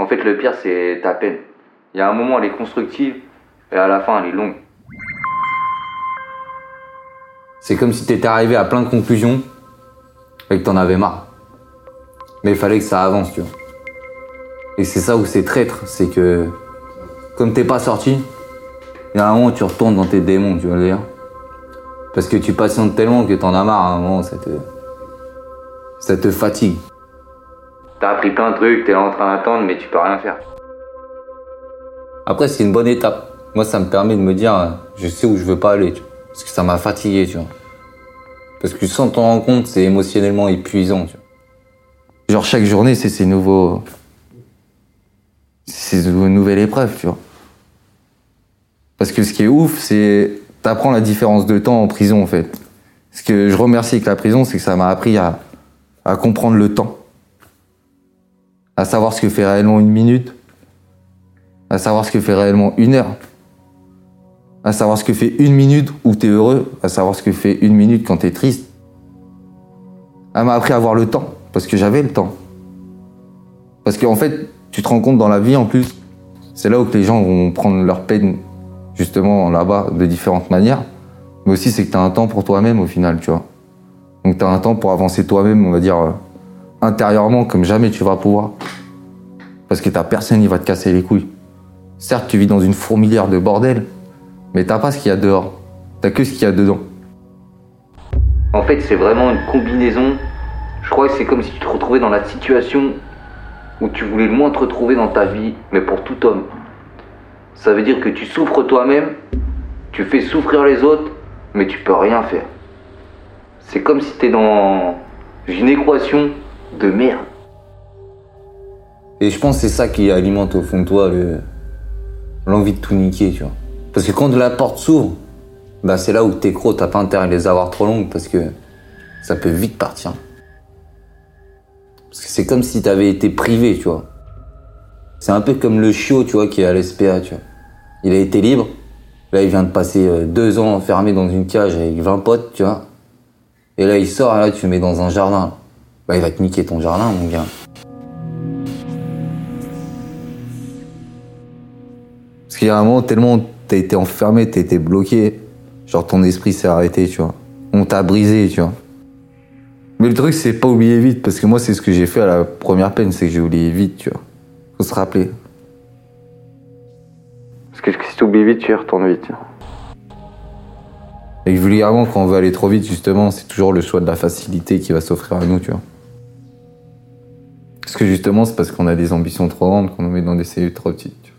En fait, le pire, c'est ta peine. Il y a un moment, elle est constructive, et à la fin, elle est longue. C'est comme si t'étais arrivé à plein de conclusions et que t'en avais marre. Mais il fallait que ça avance, tu vois. Et c'est ça où c'est traître, c'est que comme t'es pas sorti, il y a un moment tu retournes dans tes démons, tu vois dire. Parce que tu patientes tellement que t'en as marre à un moment, ça te, ça te fatigue. T'as appris plein de trucs, t'es en train d'attendre, mais tu peux rien faire. Après, c'est une bonne étape. Moi, ça me permet de me dire, je sais où je veux pas aller, tu vois. Parce que ça m'a fatigué, tu vois. Parce que sans t'en rendre compte, c'est émotionnellement épuisant, tu vois. Genre, chaque journée, c'est ces nouveaux. C'est une nouvelle épreuve, tu vois. Parce que ce qui est ouf, c'est. T'apprends la différence de temps en prison, en fait. Ce que je remercie avec la prison, c'est que ça m'a appris à comprendre le temps. À savoir ce que fait réellement une minute. À savoir ce que fait réellement une heure. À savoir ce que fait une minute où t'es heureux. À savoir ce que fait une minute quand t'es triste. Elle m'a appris à avoir le temps. Parce que j'avais le temps. Parce qu'en fait, tu te rends compte dans la vie en plus, c'est là où les gens vont prendre leur peine justement là-bas de différentes manières. Mais aussi, c'est que tu as un temps pour toi-même au final, tu vois. Donc tu as un temps pour avancer toi-même, on va dire, euh, intérieurement, comme jamais tu vas pouvoir. Parce que t'as personne qui va te casser les couilles. Certes, tu vis dans une fourmilière de bordel, mais t'as pas ce qu'il y a dehors. T'as que ce qu'il y a dedans. En fait, c'est vraiment une combinaison. Je crois que c'est comme si tu te retrouvais dans la situation où tu voulais le moins te retrouver dans ta vie, mais pour tout homme. Ça veut dire que tu souffres toi-même, tu fais souffrir les autres, mais tu peux rien faire. C'est comme si t'es dans une équation de merde. Et je pense que c'est ça qui alimente au fond de toi le- l'envie de tout niquer, tu vois. Parce que quand la porte s'ouvre, bah c'est là où tes crocs, t'as pas intérêt à les avoir trop longues parce que ça peut vite partir. Parce que c'est comme si t'avais été privé, tu vois. C'est un peu comme le chiot, tu vois, qui est à l'SPA, tu vois. Il a été libre. Là, il vient de passer euh, deux ans enfermé dans une cage avec 20 potes, tu vois. Et là, il sort, et là, tu le mets dans un jardin. Bah, il va te niquer ton jardin, mon gars. Parce qu'il y a un moment, tellement t'as été enfermé, t'as été bloqué, genre ton esprit s'est arrêté, tu vois. On t'a brisé, tu vois. Mais le truc, c'est pas oublier vite, parce que moi, c'est ce que j'ai fait à la première peine, c'est que j'ai oublié vite, tu vois. Faut se rappeler. Parce que si tu oublies vite, tu y retournes vite. Et vulgairement, quand on veut aller trop vite, justement, c'est toujours le choix de la facilité qui va s'offrir à nous, tu vois. Parce que justement, c'est parce qu'on a des ambitions trop grandes qu'on nous met dans des cellules trop petites, tu vois.